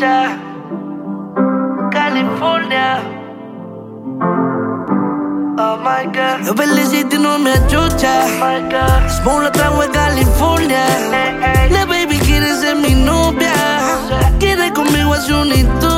Georgia, California. Oh my god. Yo felicito y no me achucha. Oh my god. Smoke la trago en California. Hey, hey. La baby quiere ser mi novia. Quiere conmigo hacer una historia.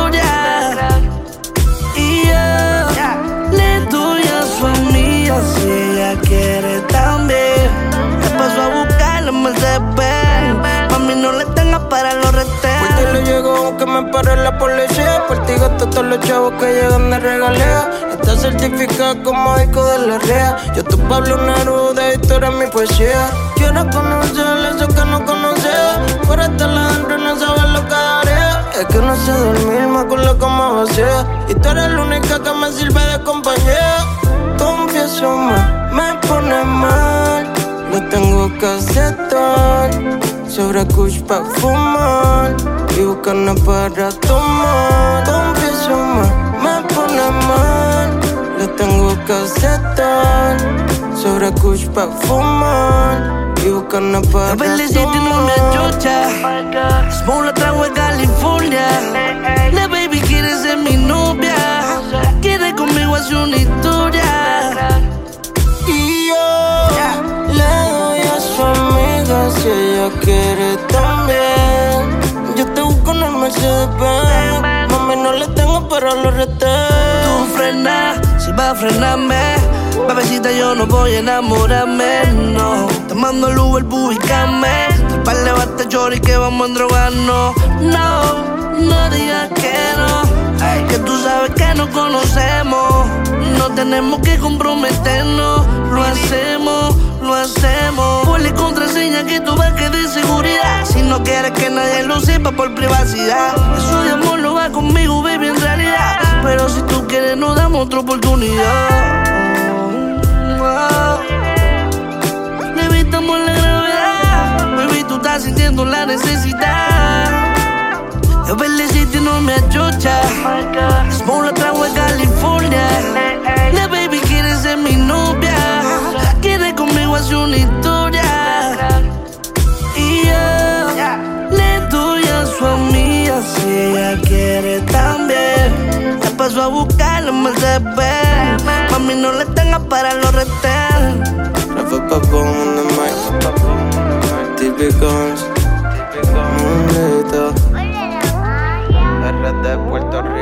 Aunque me pare la policía. Por ti gasto todos los chavos que llegan de regalea. Está certificada como disco de la REA. Yo tu Pablo Neruda y tú eres mi poesía. Quiero conocer eso que no conocía. Por estar adentro no sabes lo que haría. Es que no sé dormir, me acuerdo como vacía. Y tú eres la única que me sirve de compañía. Confieso más, me pone mal. Lo tengo que aceptar. Sobre kush pa' fumar y buscarnos para tomar. Confieso más, me pone mal. Lo tengo que aceptar. Sobre kush pa' fumar y buscarnos para tomar. achucha. Oh my god. Smoke la trago en California. La baby quiere ser mi novia. Quiere conmigo hacer una historia. Y yo le doy a su amiga si ella quiere también. Yo te busco en el Mercedes Benz. Mami, no le tengo para los retenes. Tú frena, si vas a frenarme. Bebecita, yo no voy a enamorarme, no. Te mando el Uber. Par de bate chori que vamos a endrogarnos. No, no digas que no. Ay, que tú sabes que nos conocemos. No tenemos que comprometernos. Lo hacemos, lo hacemos. Ponle contraseña que tú ves que de seguridad. Si no quieres que nadie lo sepa por privacidad. Eso de amor lo va conmigo, baby, en realidad. Pero si tú quieres, nos damos otra oportunidad. Oh, oh. Le evitamos la gravedad. Baby, tú estás sintiendo la necesidad. Yo felicito y no me my god. Smoke la trago en California. La baby quiere ser mi novia. Quiere conmigo hacer una historia. empezó a buscar en Mercedes Mami, no le tengas para los retenes. No fue pa' on the mic. Típico Mundito. de Puerto Rico.